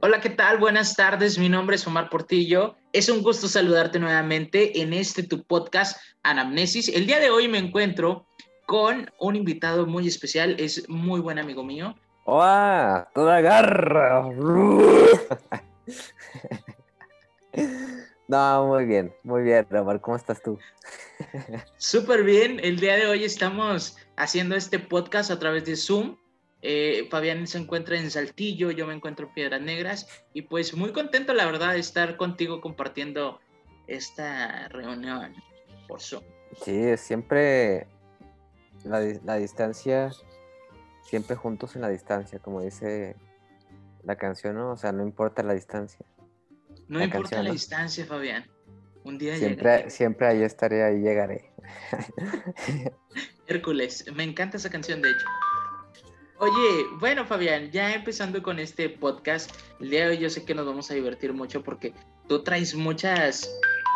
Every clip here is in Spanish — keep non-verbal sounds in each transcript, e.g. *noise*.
Hola, ¿qué tal? Buenas tardes, mi nombre es Omar Portillo. Es un gusto saludarte nuevamente en este tu podcast Anamnesis. El día de hoy me encuentro con un invitado muy especial, es muy buen amigo mío. ¡Hola! ¡Toda garra! *laughs* No, muy bien, muy bien, Omar. ¿Cómo estás tú? *laughs* Súper bien. El día de hoy estamos haciendo este podcast a través de Zoom. Eh, Fabián se encuentra en Saltillo, yo me encuentro en Piedras Negras y pues muy contento la verdad de estar contigo compartiendo esta reunión por Zoom. Sí, siempre la, la distancia, siempre juntos en la distancia, como dice la canción, ¿no? O sea, no importa la distancia. No importa la distancia, Fabián. Un día siempre, llegaré. Siempre ahí estaré, ahí llegaré. *laughs* Hércules, me encanta esa canción, de hecho. Oye, bueno, Fabián, ya empezando con este podcast, el día de hoy yo sé que nos vamos a divertir mucho porque tú traes muchas,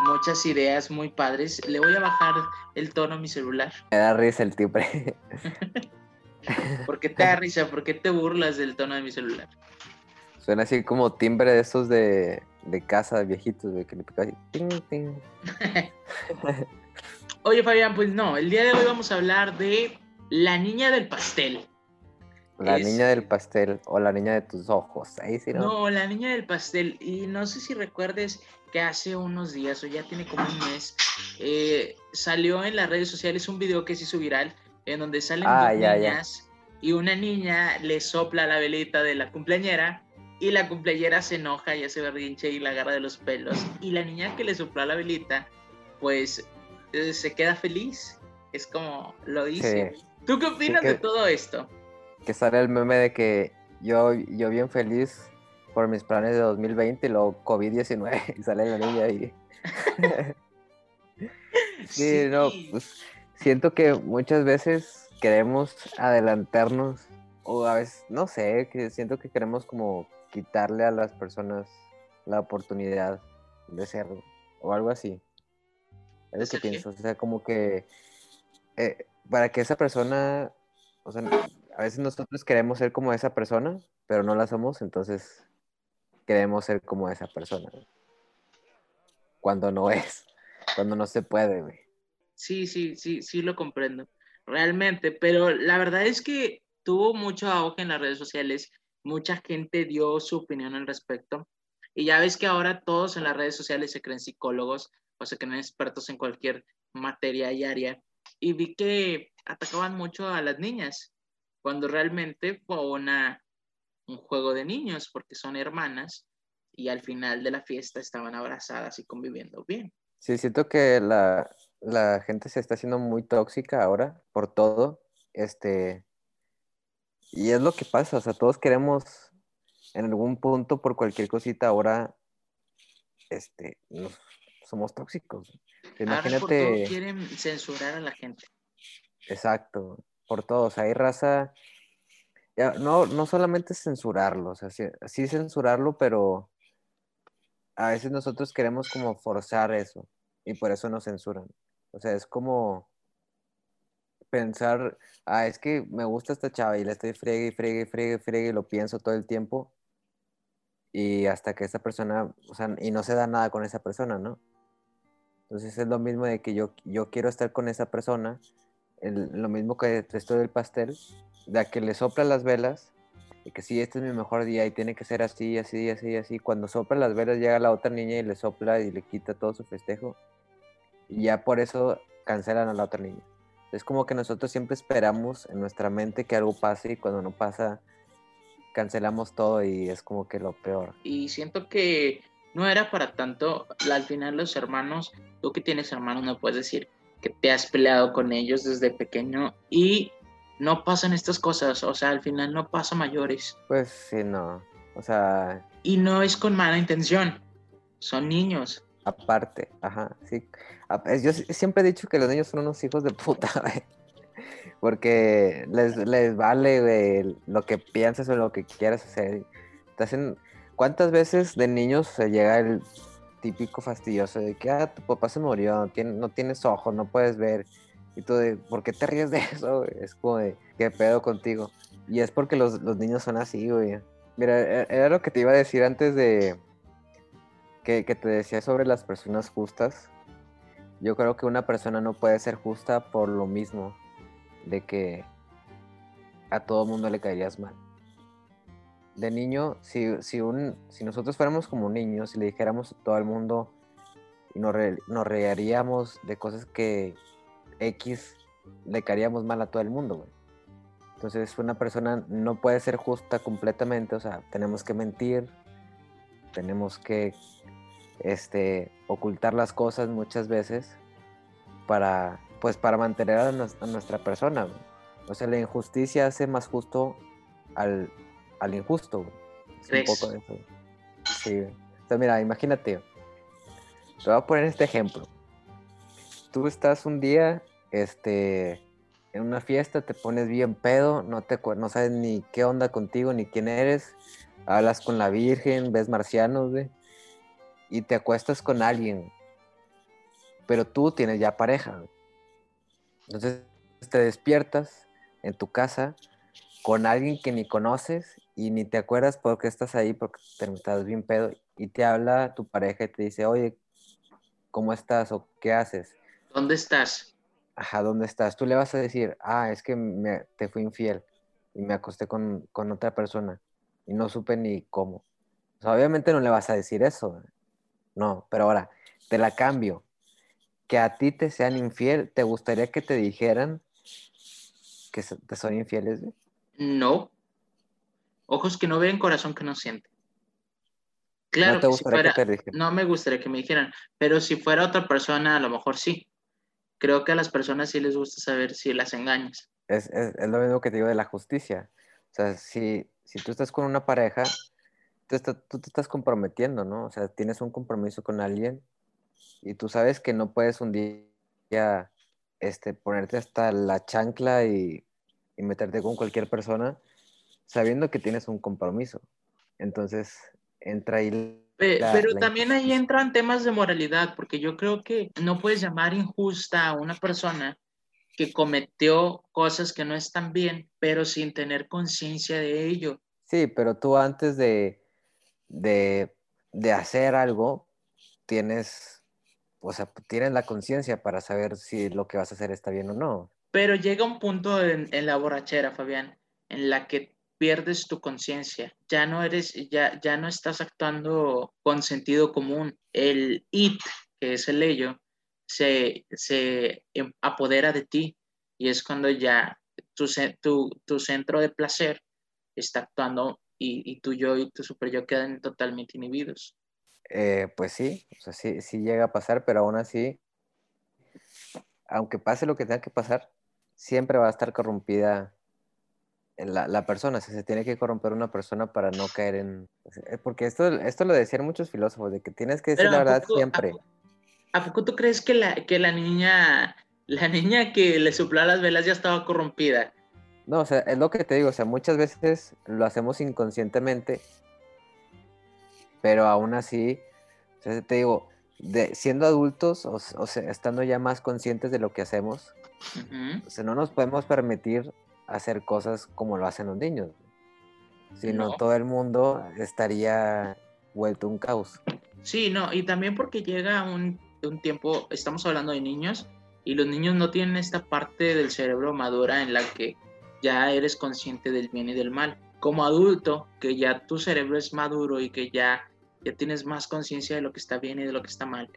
muchas ideas muy padres. Le voy a bajar el tono a mi celular. Me da risa el timbre. *laughs* ¿Por qué te da risa? ¿Por qué te burlas del tono de mi celular? Suena así como timbre de esos de, de casa de viejitos, de que le pica así. Ting, ting. *laughs* Oye, Fabián, pues no, el día de hoy vamos a hablar de la niña del pastel. La es... niña del pastel o la niña de tus ojos. Ahí sí, ¿no? no, la niña del pastel. Y no sé si recuerdes que hace unos días o ya tiene como un mes, eh, salió en las redes sociales un video que se hizo viral en donde salen Ah, dos ya, niñas y una niña le sopla la velita de la cumpleañera y la cumpleañera se enoja y hace berrinche y la agarra de los pelos. Y la niña que le sopla la velita, pues eh, se queda feliz. Es como lo dice. Sí. ¿Tú qué opinas que- de todo esto? Que sale el meme de que yo, yo bien feliz por mis planes de 2020 y luego COVID-19 *laughs* y sale la niña ahí. *laughs* sí, no, pues siento que muchas veces queremos adelantarnos o a veces, no sé, que siento que queremos como quitarle a las personas la oportunidad de ser o algo así. Es lo ¿Ser que pienso, o sea, como que eh, para que esa persona, o sea, a veces nosotros queremos ser como esa persona, pero no la somos, entonces queremos ser como esa persona. Cuando no es, cuando no se puede, güey. Sí, sí, sí, sí lo comprendo, realmente, pero la verdad es que tuvo mucho auge en las redes sociales, mucha gente dio su opinión al respecto, y ya ves que ahora todos en las redes sociales se creen psicólogos o se creen expertos en cualquier materia y área, y vi que atacaban mucho a las niñas, cuando realmente fue una, un juego de niños, porque son hermanas, y al final de la fiesta estaban abrazadas y conviviendo bien. Sí, siento que la, la gente se está haciendo muy tóxica ahora por todo, este, y es lo que pasa, o sea, todos queremos en algún punto por cualquier cosita ahora, este, nos- somos tóxicos. Ahora por todo Imagínate, quieren censurar a la gente. exacto, por todo, o sea, hay raza, no, no solamente censurarlo, o sí, sí censurarlo, pero a veces nosotros queremos como forzar eso y por eso nos censuran. O sea, es como pensar, ah, es que me gusta esta chava y la estoy friegue y friegue y friegue y friegue y lo pienso todo el tiempo y hasta que esa persona, o sea, y no se da nada con esa persona, ¿no? Entonces es lo mismo de que yo, yo quiero estar con esa persona, el- lo mismo que esto del pastel, de que le sopla las velas y que sí, este es mi mejor día y tiene que ser así, así, así, así. Cuando sopla las velas llega la otra niña y le sopla y le quita todo su festejo y ya por eso cancelan a la otra niña. Es como que nosotros siempre esperamos en nuestra mente que algo pase y cuando no pasa cancelamos todo y es como que lo peor. Y siento que no era para tanto. Al final los hermanos, tú que tienes hermanos, no puedes decir que te has peleado con ellos desde pequeño y no pasan estas cosas. O sea, al final no pasa mayores. Pues sí, no. O sea, Y no es con mala intención. Son niños. aparte, ajá, sí. Yo si- siempre he dicho que los niños son unos hijos de puta, *laughs* güey. Porque les, les vale, güey, lo que piensas o lo que quieras hacer. Te hacen... ¿Cuántas veces de niños se llega el típico fastidioso de que, ah, tu papá se murió, no, tiene- no tienes ojos, no puedes ver? Y tú de, ¿por qué te ríes de *laughs* eso? Es como de, ¿qué pedo contigo? Y es porque los, los niños son así, güey. Mira, e-, era lo que te iba a decir antes de que, que te decía sobre las personas justas. Yo creo que una persona no puede ser justa por lo mismo de que a todo mundo le caerías mal. De niño, si, si, un, si nosotros fuéramos como niños y le dijéramos a todo el mundo y nos, nos reiríamos de cosas que X le caeríamos mal a todo el mundo, Entonces una persona no puede ser justa completamente, o sea, tenemos que mentir, tenemos que este, ocultar las cosas muchas veces para, pues, para mantener a, nuestra persona. O sea, la injusticia hace más justo al, injusto. un poco de eso. Sí. Entonces, mira, imagínate, te voy a poner este ejemplo. Tú estás un día este, en una fiesta, te pones bien pedo, no, te, no sabes ni qué onda contigo, ni quién eres, hablas con la Virgen, ves marcianos, y te acuestas con alguien, pero tú tienes ya pareja. Entonces te despiertas en tu casa con alguien que ni conoces y ni te acuerdas por qué estás ahí, porque te estás bien pedo, y te habla tu pareja y te dice, oye, ¿cómo estás? o ¿qué haces? ¿Dónde estás? Ajá, ¿dónde estás? Tú le vas a decir, ah, es que me, te fui infiel y me acosté con, otra persona y no supe ni cómo. O sea, obviamente no le vas a decir eso. No, pero ahora, te la cambio. Que a ti te sean infiel, ¿te gustaría que te dijeran que te son infieles? No. Ojos que no ven, corazón que no siente. Claro, no me gustaría que me dijeran, pero si fuera otra persona, a lo mejor sí. Creo que a las personas sí les gusta saber si las engañas. Es, lo mismo que te digo de la justicia. O sea, si, si tú estás con una pareja, tú, tú, te estás comprometiendo, ¿no? O sea, tienes un compromiso con alguien y tú sabes que no puedes un día este, ponerte hasta la chancla y, y meterte con cualquier persona sabiendo que tienes un compromiso. Entonces, entra ahí. pero también ahí entran temas de moralidad, porque yo creo que no puedes llamar injusta a una persona que cometió cosas que no están bien, pero sin tener conciencia de ello. Sí, pero tú antes de, de, de hacer algo, tienes, o sea, tienes la conciencia para saber si lo que vas a hacer está bien o no. Pero llega un punto en, en la borrachera, Fabián, en la que pierdes tu conciencia, ya no eres, ya, ya no estás actuando con sentido común. El it, que es el ello, se, se em, apodera de ti y es cuando ya tu, tu, tu centro de placer está actuando y, y, tu yo y tu super yo quedan totalmente inhibidos. Eh, pues sí, o sea, sí, sí llega a pasar, pero aún así, aunque pase lo que tenga que pasar, siempre va a estar corrompida la, persona, se tiene que corromper una persona para no caer en... Eh, porque esto, esto lo decían muchos filósofos, de que tienes que decir la verdad siempre. ¿a poco, tú crees que la, que la niña, la niña que le sopló las velas ya estaba corrompida? No, o sea, es lo que te digo, o sea, muchas veces lo hacemos inconscientemente, pero aún así, o sea, te digo, de, siendo adultos, o, sea, estando ya más conscientes de lo que hacemos, o sea, no nos podemos permitir hacer cosas como lo hacen los niños. Si no, todo el mundo estaría vuelto un caos. Sí, no, y también porque llega un, un tiempo, estamos hablando de niños, y los niños no tienen esta parte del cerebro madura en la que ya eres consciente del bien y del mal. Como adulto, que ya tu cerebro es maduro y que ya, ya tienes más conciencia de lo que está bien y de lo que está mal,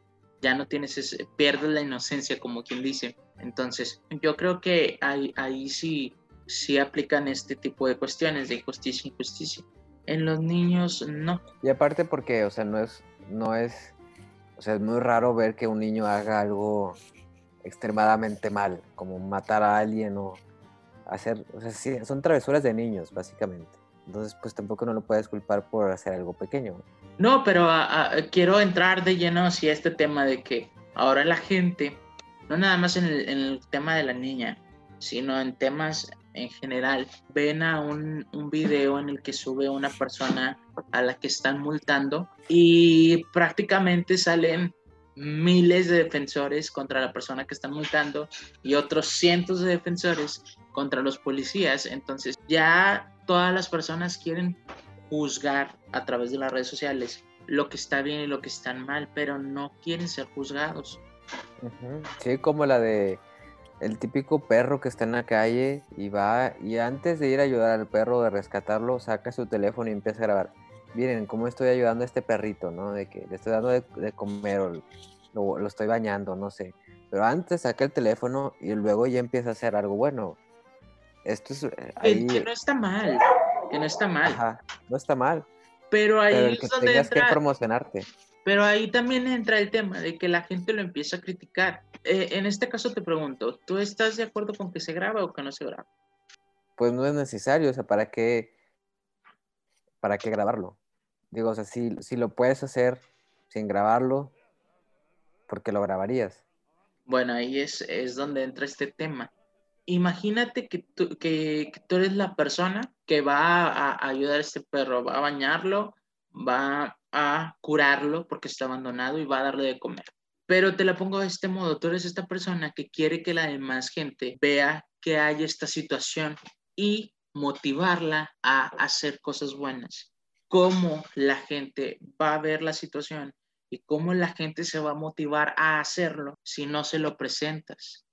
ya no tienes ese, pierdes la inocencia, como quien dice. Entonces, yo creo que ahí, ahí sí sí aplican este tipo de cuestiones de justicia e injusticia. En los niños no. Y aparte porque, o sea, no es, no es, o sea, es muy raro ver que un niño haga algo extremadamente mal, como matar a alguien o hacer, o sea, sí, son travesuras de niños, básicamente. Entonces, pues tampoco no lo puedes culpar por hacer algo pequeño. No, pero quiero entrar de lleno hacia este tema de que ahora la gente, no nada más en el, en el tema de la niña, sino en temas en general ven a un, un, video en el que sube una persona a la que están multando y prácticamente salen miles de defensores contra la persona que están multando y otros cientos de defensores contra los policías. Entonces ya todas las personas quieren juzgar a través de las redes sociales lo que está bien y lo que está mal, pero no quieren ser juzgados. Sí, como la de el típico perro que está en la calle y va y antes de ir a ayudar al perro, de rescatarlo, saca su teléfono y empieza a grabar. Miren cómo estoy ayudando a este perrito, ¿no? De que le estoy dando de, comer o lo, lo, estoy bañando, no sé. Pero antes saca el teléfono y luego ya empieza a hacer algo bueno. Esto es... Eh. Que no está mal, que no está mal. Ajá, no está mal. Pero ahí es donde entra... que promocionarte. Pero ahí también entra el tema de que la gente lo empieza a criticar. Eh, en este caso te pregunto, ¿tú estás de acuerdo con que se graba o que no se graba? Pues no es necesario, o sea, ¿para qué, para qué grabarlo? Digo, o sea, si, si lo puedes hacer sin grabarlo, ¿por qué lo grabarías? Bueno, ahí es, es donde entra este tema. Imagínate que tú, que, tú eres la persona que va a, ayudar a este perro, va a bañarlo, va a curarlo porque está abandonado y va a darle de comer. Pero te la pongo de este modo, tú eres esta persona que quiere que la demás gente vea que hay esta situación y motivarla a hacer cosas buenas. ¿Cómo la gente va a ver la situación y cómo la gente se va a motivar a hacerlo si no se lo presentas.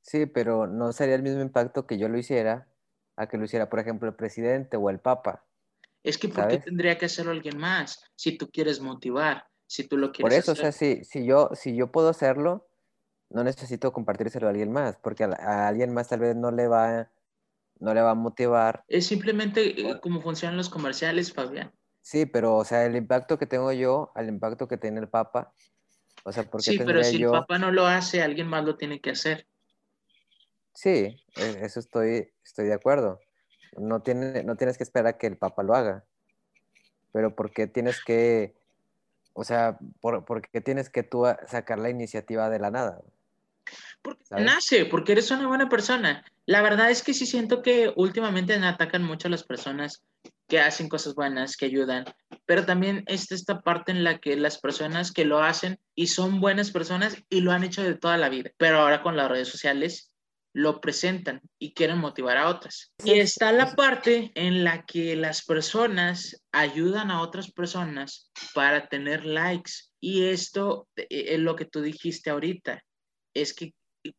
Sí, pero no sería el mismo impacto que yo lo hiciera a que lo hiciera, por ejemplo, el presidente o el papa. Es que ¿por qué tendría que hacerlo alguien más si tú quieres motivar, si tú lo quieres Por eso, o sea, si, si, yo, si yo puedo hacerlo, no necesito compartírselo a alguien más, porque a, alguien más tal vez no le va no le va a motivar. Es simplemente eh, como funcionan los comerciales, Fabián. Sí, pero, o sea, el impacto que tengo yo al impacto que tiene el Papa, o sea, porque Sí, pero si el Papa no lo hace, alguien más lo tiene que hacer. Sí, e, eso estoy, estoy de acuerdo. No, tiene, no tienes que esperar a que el Papa lo haga. Pero ¿por qué tienes que, o sea, por, qué tienes que tú sacar la iniciativa de la nada? Porque nace, porque eres una buena persona. La verdad es que sí siento que últimamente me atacan mucho a las personas que hacen cosas buenas, que ayudan, pero también está esta parte en la que las personas que lo hacen y son buenas personas y lo han hecho de toda la vida, pero ahora con las redes sociales lo presentan y quieren motivar a otras. Y está la parte en la que las personas ayudan a otras personas para tener likes. Y esto eh, es lo que tú dijiste ahorita, es que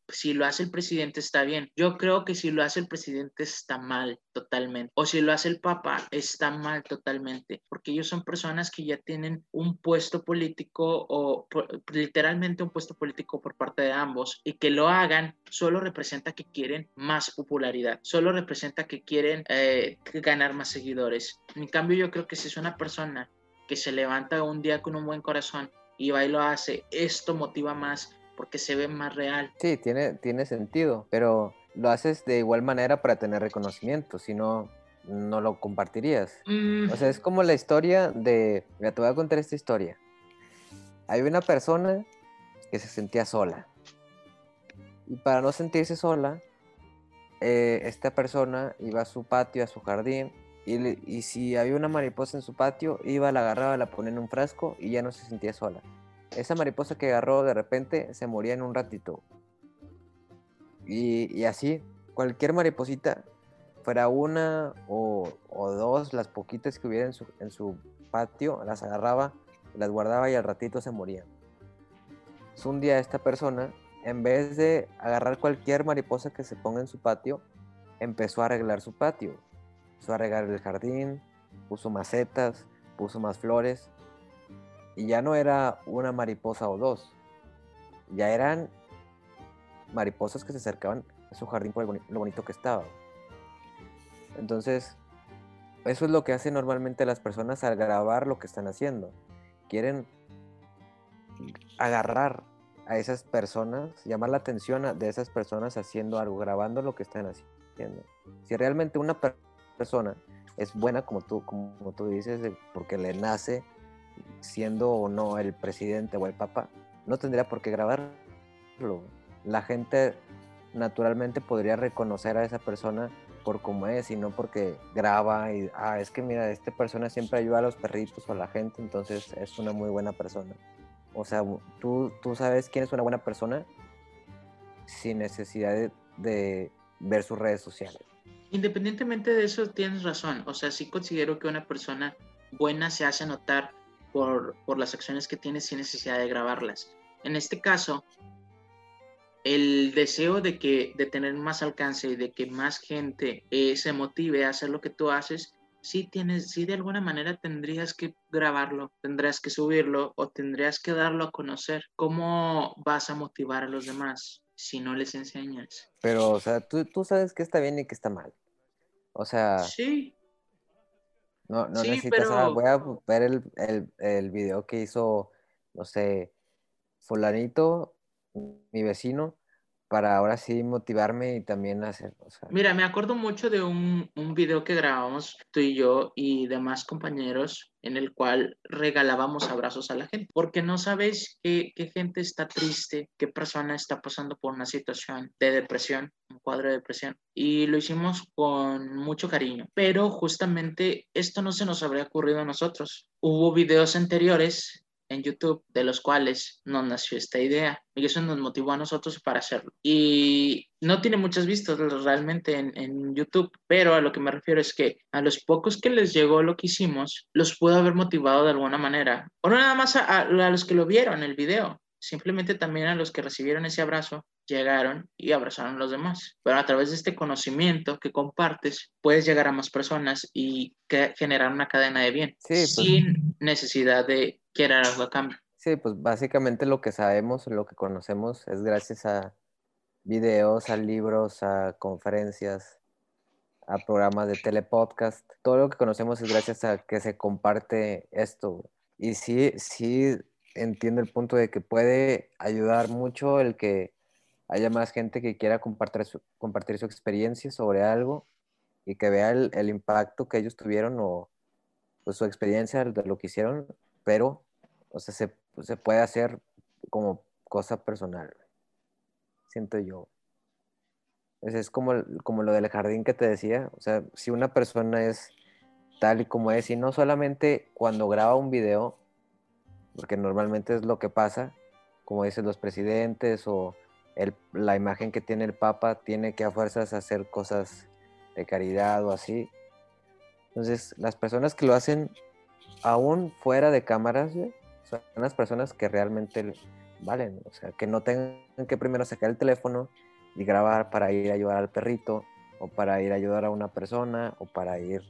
si lo hace el presidente está bien. Yo creo que si lo hace el presidente está mal totalmente. O si lo hace el papa está mal totalmente. Porque ellos son personas que ya tienen un puesto político o literalmente un puesto político por parte de ambos. Y que lo hagan solo representa que quieren más popularidad. Solo representa que quieren eh, ganar más seguidores. En cambio yo creo que si es una persona que se levanta un día con un buen corazón y va y lo hace, esto motiva más porque se ve más real. Sí, tiene, tiene sentido, pero lo haces de igual manera para tener reconocimiento, si no, no lo compartirías. O sea, es mm. como la historia de, mira, te voy a contar esta historia. Hay una persona que se sentía sola. Y para no sentirse sola, eh, esta persona iba a su patio, a su jardín, y, y, si había una mariposa en su patio, iba, la agarraba, la ponía en un frasco y ya no se sentía sola esa mariposa que agarró de repente se moría en un ratito. Y, así, cualquier mariposita, fuera una o, dos, las poquitas que hubiera en su, patio, las agarraba, las guardaba y al ratito se morían. un día esta persona, en vez de agarrar cualquier mariposa que se ponga en su patio, empezó a arreglar su patio. Empezó a regar el jardín, puso macetas, puso más flores y ya no era una mariposa o dos, ya eran mariposas que se acercaban a su jardín por lo bonito que estaba. Entonces, eso es lo que hacen normalmente las personas al grabar lo que están haciendo. Quieren agarrar a esas personas, llamar la atención de esas personas haciendo algo, grabando lo que están haciendo. Si realmente una persona es buena, como tú, como tú dices, porque le nace siendo o no el presidente o el papa, no tendría por qué grabarlo. La gente naturalmente podría reconocer a esa persona por cómo es y no porque graba y, ah, es que mira, esta persona siempre ayuda a los perritos o a la gente, entonces es una muy buena persona. O sea, tú, tú sabes quién es una buena persona sin necesidad de, de ver sus redes sociales. Independientemente de eso, tienes razón. O sea, sí considero que una persona buena se hace notar por, por las acciones que tiene sin necesidad de grabarlas. En este caso, el deseo de que de tener más alcance y de que más gente eh, se motive a hacer lo que tú haces, sí tienes, sí de alguna manera tendrías que grabarlo, tendrías que subirlo o tendrías que darlo a conocer. ¿Cómo vas a motivar a los demás si no les enseñas? Pero, o sea, tú, tú sabes que está bien y que está mal. O sea, Sí, no, no sí, necesitas, ah, pero voy a ver el, el, el video que hizo, no sé, fulanito, mi vecino, para ahora sí motivarme y también hacer, o sea, Mira, me acuerdo mucho de un, un video que grabamos tú y yo y demás compañeros en el cual regalábamos abrazos a la gente, porque no sabes qué, qué gente está triste, qué persona está pasando por una situación de depresión, un cuadro de depresión, y lo hicimos con mucho cariño, pero justamente esto no se nos habría ocurrido a nosotros. Hubo videos anteriores en YouTube, de los cuales nos nació esta idea. Y eso nos motivó a nosotros para hacerlo. Y no tiene muchas vistas realmente en, en, YouTube, pero a lo que me refiero es que a los pocos que les llegó lo que hicimos, los pudo haber motivado de alguna manera. O no nada más a, a, a los que lo vieron el video, simplemente también a los que recibieron ese abrazo llegaron y abrazaron a los demás. Pero a través de este conocimiento que compartes, puedes llegar a más personas y que generar una cadena de bien sí, pues, sin necesidad de querer algo a cambio. Sí, pues básicamente lo que sabemos, lo que conocemos es gracias a videos, a libros, a conferencias, a programas de telepodcast. Todo lo que conocemos es gracias a que se comparte esto. Y sí, sí entiendo el punto de que puede ayudar mucho el que haya más gente que quiera compartir su, compartir su experiencia sobre algo y que vea el, el, impacto que ellos tuvieron o pues, su experiencia de lo que hicieron, pero o sea, se, se puede hacer como cosa personal, siento yo. Es, es como, como lo del jardín que te decía, o sea, si una persona es tal y como es, y no solamente cuando graba un video, porque normalmente es lo que pasa, como dicen los presidentes o la imagen que tiene el Papa tiene que a fuerzas hacer cosas de caridad o así. Entonces, las personas que lo hacen aún fuera de cámaras, son las personas que realmente valen, o sea, que no tengan que primero sacar el teléfono y grabar para ir a ayudar al perrito o para ir a ayudar a una persona o para ir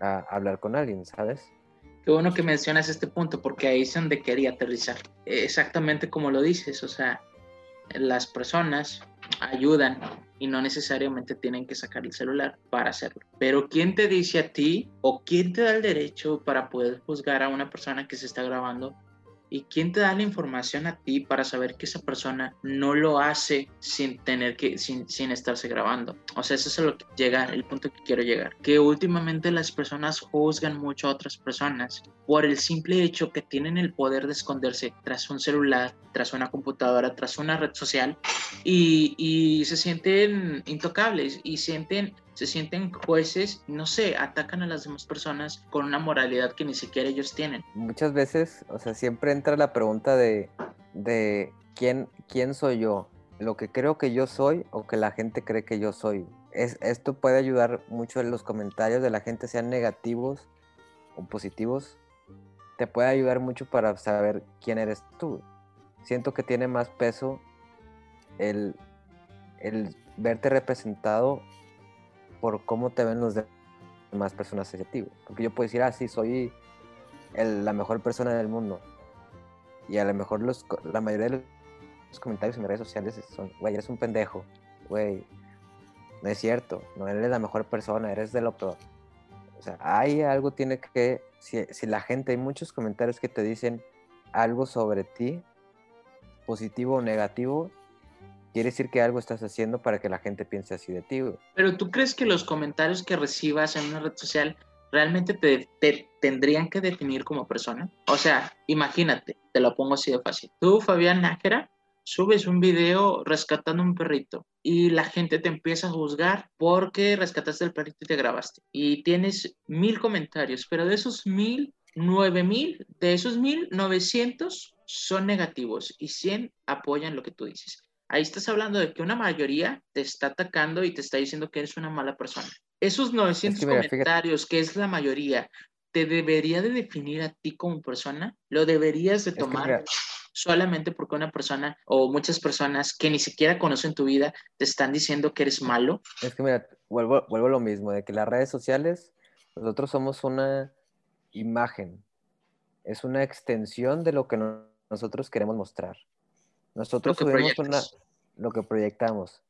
a hablar con alguien, ¿sabes? Qué bueno que mencionas este punto porque ahí es donde quería aterrizar. Exactamente como lo dices, o sea, las personas ayudan y no necesariamente tienen que sacar el celular para hacerlo. Pero ¿quién te dice a ti o quién te da el derecho para poder juzgar a una persona que se está grabando ¿Y quién te da la información a ti para saber que esa persona no lo hace sin tener que, sin, sin estarse grabando? O sea, eso es lo que llega, el punto que quiero llegar. Que últimamente las personas juzgan mucho a otras personas por el simple hecho que tienen el poder de esconderse tras un celular, tras una computadora, tras una red social y, y se sienten intocables y sienten se sienten jueces, no sé, atacan a las demás personas con una moralidad que ni siquiera ellos tienen. Muchas veces, o sea, siempre entra la pregunta de, de quién, quién soy yo, lo que creo que yo soy o que la gente cree que yo soy. Es, esto puede ayudar mucho en los comentarios de la gente, sean negativos o positivos. Te puede ayudar mucho para saber quién eres tú. Siento que tiene más peso el, el verte representado por cómo te ven los demás personas ti. Porque yo puedo decir, ah, sí, soy el, la mejor persona del mundo. Y a lo mejor los, la mayoría de los comentarios en redes sociales son, güey, eres un pendejo. Güey, no es cierto. No eres la mejor persona, eres de lo peor. O sea, hay algo tiene que, si, si la gente, hay muchos comentarios que te dicen algo sobre ti, positivo o negativo, quiere decir que algo estás haciendo para que la gente piense así de ti. Pero tú crees que los comentarios que recibas en una red social realmente te, te, tendrían que definir como persona? O sea, imagínate, te lo pongo así de fácil. Tú, Fabián Nájera, subes un video rescatando un perrito y la gente te empieza a juzgar porque rescataste el perrito y te grabaste. Y tienes mil comentarios, pero de esos mil, nueve mil, de esos mil, novecientos son negativos y cien apoyan lo que tú dices ahí estás hablando de que una mayoría te está atacando y te está diciendo que eres una mala persona. Esos 900 comentarios, que es la mayoría, ¿te debería de definir a ti como persona? ¿Lo deberías de tomar solamente porque una persona o muchas personas que ni siquiera conocen tu vida te están diciendo que eres malo? Es que mira, vuelvo, vuelvo a lo mismo, de que las redes sociales, nosotros somos una imagen, es una extensión de lo que nosotros queremos mostrar. Nosotros subimos una, lo que proyectamos.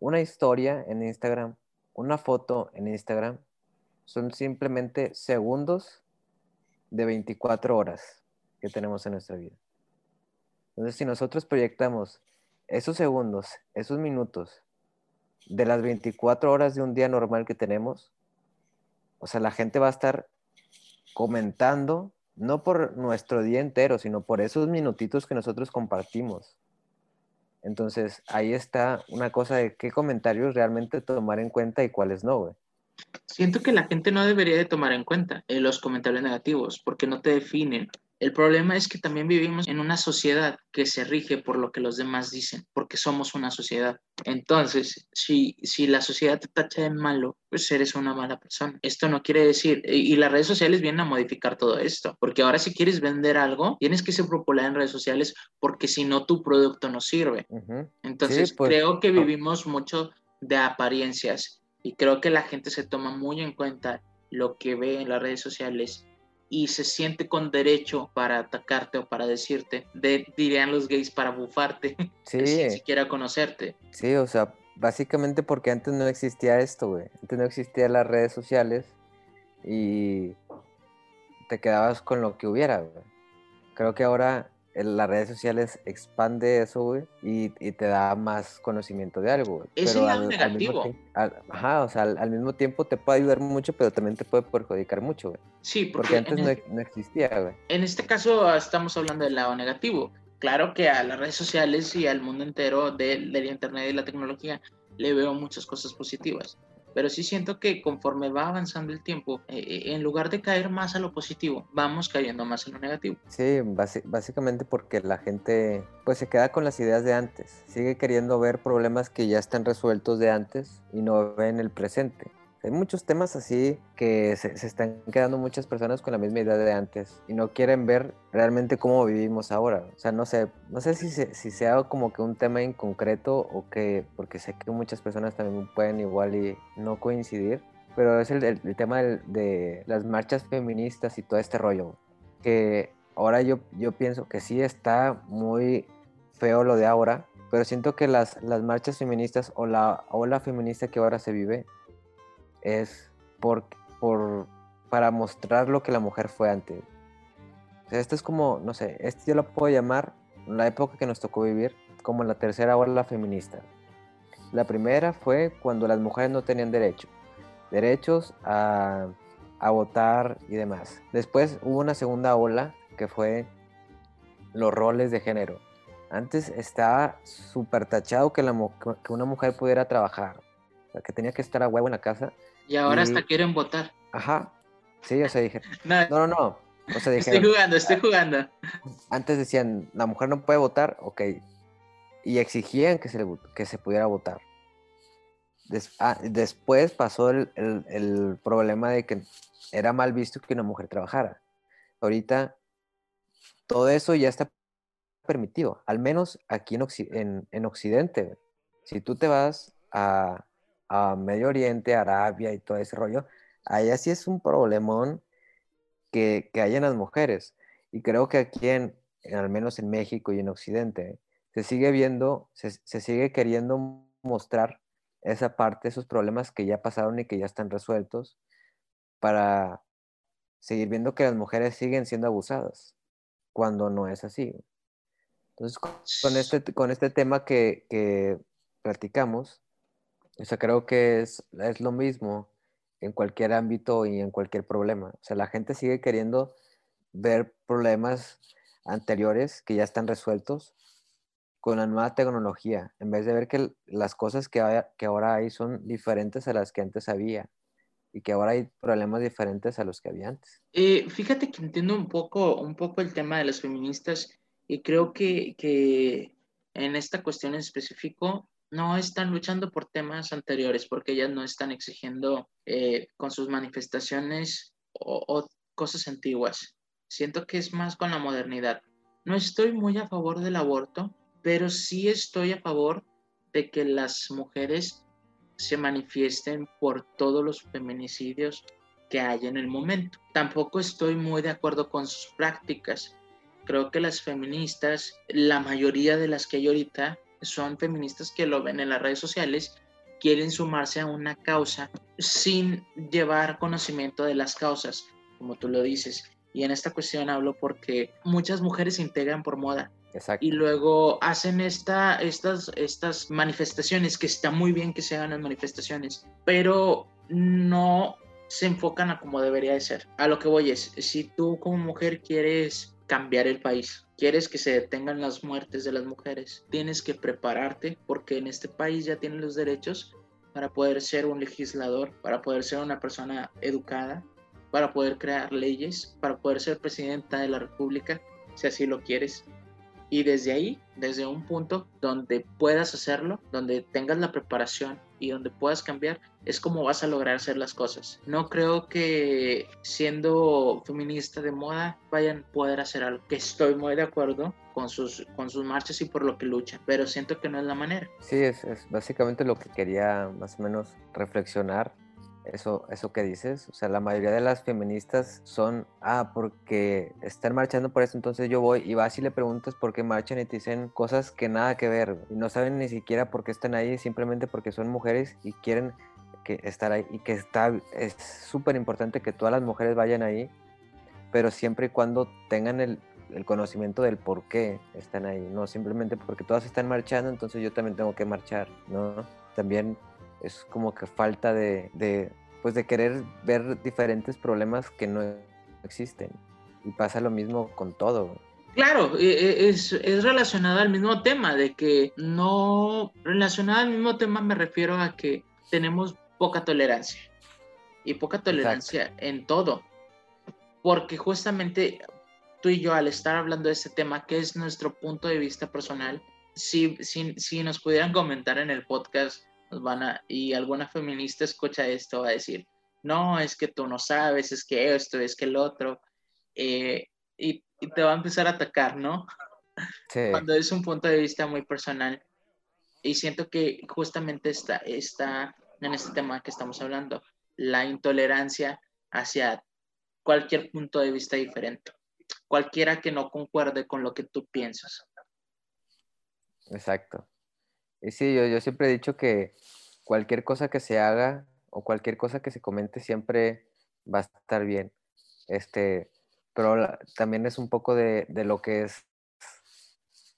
Una historia en Instagram, una foto en Instagram, son simplemente segundos de 24 horas que tenemos en nuestra vida. Entonces, si nosotros proyectamos esos segundos, esos minutos de las 24 horas de un día normal que tenemos, o sea, la gente va a estar comentando, no por nuestro día entero, sino por esos minutitos que nosotros compartimos. Entonces, ahí está una cosa de qué comentarios realmente tomar en cuenta y cuáles no, güey. Siento que la gente no debería de tomar en cuenta eh, los comentarios negativos porque no te definen. El problema es que también vivimos en una sociedad que se rige por lo que los demás dicen, porque somos una sociedad. Entonces, si, si la sociedad te tacha de malo, pues eres una mala persona. Esto no quiere decir, y las redes sociales vienen a modificar todo esto, porque ahora si quieres vender algo, tienes que ser popular en redes sociales, porque si no, tu producto no sirve. Entonces, pues, creo que vivimos mucho de apariencias y creo que la gente se toma muy en cuenta lo que ve en las redes sociales y se siente con derecho para atacarte o para decirte, de, dirían los gays, para bufarte, *laughs* sí. sin siquiera conocerte. Sí, o sea, básicamente porque antes no existía esto, güey. Antes no existían las redes sociales y te quedabas con lo que hubiera, güey. Creo que ahora las redes sociales expande eso, güey, y, te da más conocimiento de algo, güey. Es el negativo. ajá, o sea, al, mismo tiempo te puede ayudar mucho, pero también te puede perjudicar mucho, güey. Sí, porque, antes no, existía, güey. En este caso estamos hablando del lado negativo. Claro que a las redes sociales y al mundo entero del internet y la tecnología le veo muchas cosas positivas pero sí siento que conforme va avanzando el tiempo, eh, eh, en lugar de caer más a lo positivo, vamos cayendo más en lo negativo. Sí, básicamente porque la gente pues se queda con las ideas de antes, sigue queriendo ver problemas que ya están resueltos de antes y no ven el presente. Hay muchos temas así que se, están quedando muchas personas con la misma idea de antes y no quieren ver realmente cómo vivimos ahora. O sea, no sé, no sé si, si sea como que un tema en concreto o que, porque sé que muchas personas también pueden igual y no coincidir, pero es el, tema de las marchas feministas y todo este rollo. Que ahora yo, yo pienso que sí está muy feo lo de ahora, pero siento que las, las marchas feministas o la ola feminista que ahora se vive es por, por, para mostrar lo que la mujer fue antes. O sea, esto es como, no sé, esto yo lo puedo llamar la época que nos tocó vivir como la tercera ola feminista. La primera fue cuando las mujeres no tenían derecho, derechos a, a votar y demás. Después hubo una segunda ola que fue los roles de género. Antes estaba súper tachado que, la, que una mujer pudiera trabajar, que tenía que estar a huevo en la casa. Y ahora hasta quieren votar. Ajá. Sí, o sea, dije. *laughs* no, no, no. O sea, estoy jugando, estoy jugando. Antes decían, la mujer no puede votar, ok. Y exigían que se, que se pudiera votar. Ah, después pasó el, el, problema de que era mal visto que una mujer trabajara. Ahorita todo eso ya está permitido, al menos aquí en, en, en Occidente. Si tú te vas a, a Medio Oriente, Arabia y todo ese rollo, allá sí es un problemón que, que hay en las mujeres. Y creo que aquí, en, al menos en México y en Occidente, se sigue viendo, se, se sigue queriendo mostrar esa parte, esos problemas que ya pasaron y que ya están resueltos, para seguir viendo que las mujeres siguen siendo abusadas, cuando no es así. Entonces, con este, con este tema que, que platicamos, o sea, creo que es, es lo mismo en cualquier ámbito y en cualquier problema. O sea, la gente sigue queriendo ver problemas anteriores que ya están resueltos con la nueva tecnología, en vez de ver que las cosas que, que ahora hay son diferentes a las que antes había y que ahora hay problemas diferentes a los que había antes. Eh, fíjate que entiendo un poco, un poco el tema de las feministas y creo que, que en esta cuestión en específico no están luchando por temas anteriores, porque ellas no están exigiendo eh, con sus manifestaciones o, cosas antiguas. Siento que es más con la modernidad. No estoy muy a favor del aborto, pero sí estoy a favor de que las mujeres se manifiesten por todos los feminicidios que hay en el momento. Tampoco estoy muy de acuerdo con sus prácticas. Creo que las feministas, la mayoría de las que hay ahorita, son feministas que lo ven en las redes sociales, quieren sumarse a una causa sin llevar conocimiento de las causas, como tú lo dices. Y en esta cuestión hablo porque muchas mujeres se integran por moda. Y luego hacen esta, estas, estas manifestaciones, que está muy bien que se hagan las manifestaciones, pero no se enfocan a como debería de ser. A lo que voy es, si tú como mujer quieres cambiar el país, quieres que se detengan las muertes de las mujeres, tienes que prepararte porque en este país ya tienes los derechos para poder ser un legislador, para poder ser una persona educada, para poder crear leyes, para poder ser presidenta de la República, si así lo quieres. Y desde ahí, desde un punto donde puedas hacerlo, donde tengas la preparación y donde puedas cambiar, es como vas a lograr hacer las cosas. No creo que siendo feminista de moda vayan a poder hacer algo. Que estoy muy de acuerdo con sus, con sus marchas y por lo que luchan, pero siento que no es la manera. Sí, es, es básicamente lo que quería más o menos reflexionar eso, eso que dices. O sea, la mayoría de las feministas son, ah, porque están marchando por eso, entonces yo voy y vas y le preguntas por qué marchan y te dicen cosas que nada que ver. Y no saben ni siquiera por qué están ahí, simplemente porque son mujeres y quieren que estar ahí. Y que está, es súper importante que todas las mujeres vayan ahí, pero siempre y cuando tengan el, el conocimiento del por qué están ahí, no simplemente porque todas están marchando, entonces yo también tengo que marchar, ¿no? También es como que falta de, de, pues de querer ver diferentes problemas que no existen. Y pasa lo mismo con todo. Claro, e, e, es, es, relacionado al mismo tema, de que no, relacionado al mismo tema me refiero a que tenemos poca tolerancia. Y poca tolerancia en todo. Porque justamente tú y yo al estar hablando de este tema, que es nuestro punto de vista personal, si, si, si nos pudieran comentar en el podcast van a, y alguna feminista escucha esto, va a decir, no, es que tú no sabes, es que esto, es que el otro, eh, y, te va a empezar a atacar, ¿no? Cuando es un punto de vista muy personal. Y siento que justamente está, está en este tema que estamos hablando, la intolerancia hacia cualquier punto de vista diferente, cualquiera que no concuerde con lo que tú piensas. Exacto. Y sí, yo, yo siempre he dicho que cualquier cosa que se haga o cualquier cosa que se comente siempre va a estar bien. Este, pero también es un poco de, de, lo que es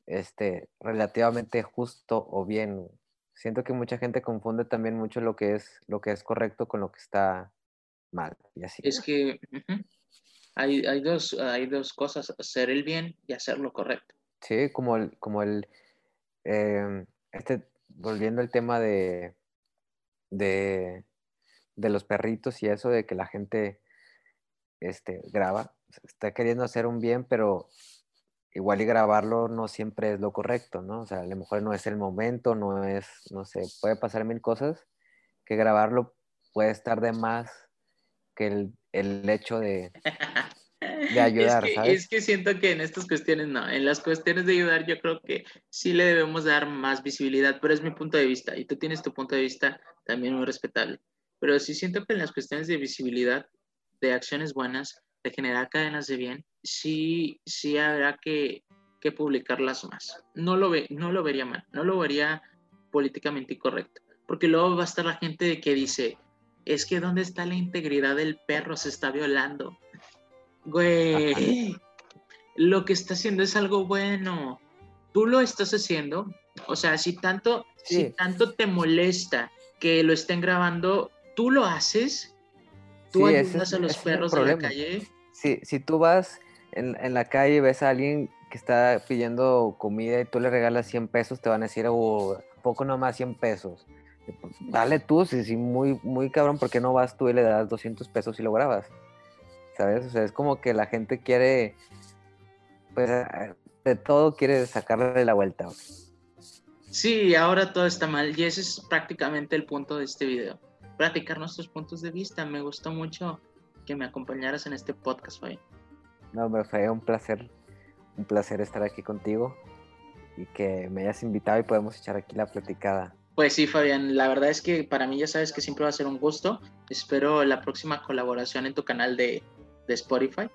este, relativamente justo o bien. Siento que mucha gente confunde también mucho lo que es, lo que es correcto con lo que está mal. Y así. Es que hay, hay, dos, hay dos cosas, hacer el bien y hacer lo correcto. Sí, como el, como el em, este, volviendo al tema de, de, los perritos y eso, de que la gente este, graba, está queriendo hacer un bien, pero igual y grabarlo no siempre es lo correcto, ¿no? O sea, a lo mejor no es el momento, no es, no sé, puede pasar mil cosas, que grabarlo puede estar de más que el, el hecho de, *laughs* de *laughs* ayudar, es que, ¿sabes? Es que siento que en estas cuestiones no, en las cuestiones de ayudar yo creo que sí le debemos dar más visibilidad, pero es mi punto de vista y tú tienes tu punto de vista también muy respetable. Pero sí siento que en las cuestiones de visibilidad, de acciones buenas, de generar cadenas de bien, sí, sí habrá que, que publicarlas más. No lo, ve, no lo vería mal, no lo vería políticamente incorrecto, porque luego va a estar la gente que dice, es que ¿dónde está la integridad del perro? Se está violando Güey, lo que está haciendo es algo bueno. Tú lo estás haciendo. O sea, si tanto, si tanto te molesta que lo estén grabando, tú lo haces. Tú ayudas a los perros de la calle. Si, si tú vas en, en, la calle y ves a alguien que está pidiendo comida y tú le regalas 100 pesos, te van a decir, oh, poco nomás 100 pesos. Dale tú, si, si muy, muy cabrón, ¿por qué no vas tú y le das 200 pesos y lo grabas? ¿Sabes? O sea, es como que la gente quiere, pues, de todo quiere sacarle la vuelta. Sí, ahora todo está mal y ese es prácticamente el punto de este video. Platicar nuestros puntos de vista. Me gustó mucho que me acompañaras en este podcast, hoy. No, me fue un placer, un placer estar aquí contigo y que me hayas invitado y podemos echar aquí la platicada. Pues sí, Fabián, la verdad es que para mí ya sabes que siempre va a ser un gusto. Espero la próxima colaboración en tu canal de, de Spotify.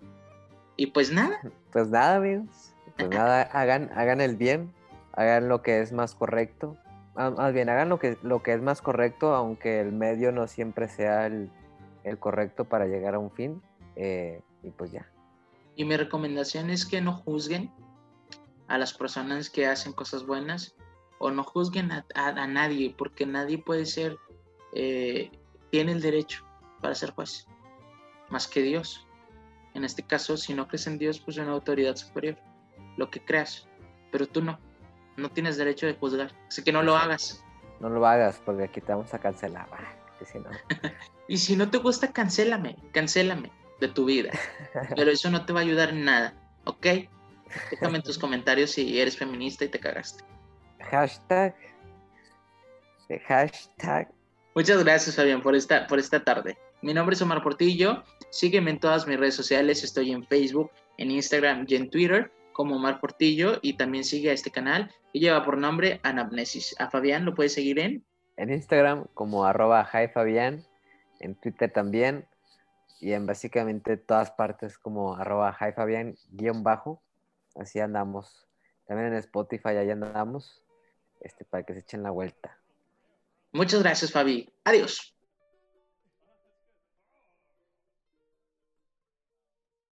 Y pues nada. Pues nada, amigos. Pues nada, *laughs* hagan, hagan el bien, hagan lo que es más correcto. Ah, más bien, hagan lo que, lo que es más correcto, aunque el medio no siempre sea el, el correcto para llegar a un fin. Eh, y pues ya. Y mi recomendación es que no juzguen a las personas que hacen cosas buenas o no juzguen a, a, nadie, porque nadie puede ser, eh, tiene el derecho para ser juez, más que Dios. En este caso, si no crees en Dios, pues una autoridad superior, lo que creas, pero tú no, no tienes derecho de juzgar, así que no lo hagas. No lo hagas, porque aquí te vamos a cancelar. Si no. *laughs* y si no te gusta, cancélame, cancélame de tu vida, *laughs* pero eso no te va a ayudar en nada, ¿ok? Déjame en tus comentarios si eres feminista y te cagaste. Hashtag. Hashtag. Muchas gracias, Fabián, por esta, por esta tarde. Mi nombre es Omar Portillo. Sígueme en todas mis redes sociales. Estoy en Facebook, en Instagram y en Twitter como Omar Portillo. Y también sigue a este canal que lleva por nombre Anamnesis. A Fabián lo puedes seguir en... En Instagram como arroba Fabián. En Twitter también. Y en básicamente todas partes como arroba Fabián guion bajo. Así andamos. También en Spotify ahí andamos este, para que se echen la vuelta. Muchas gracias, Fabi. Adiós.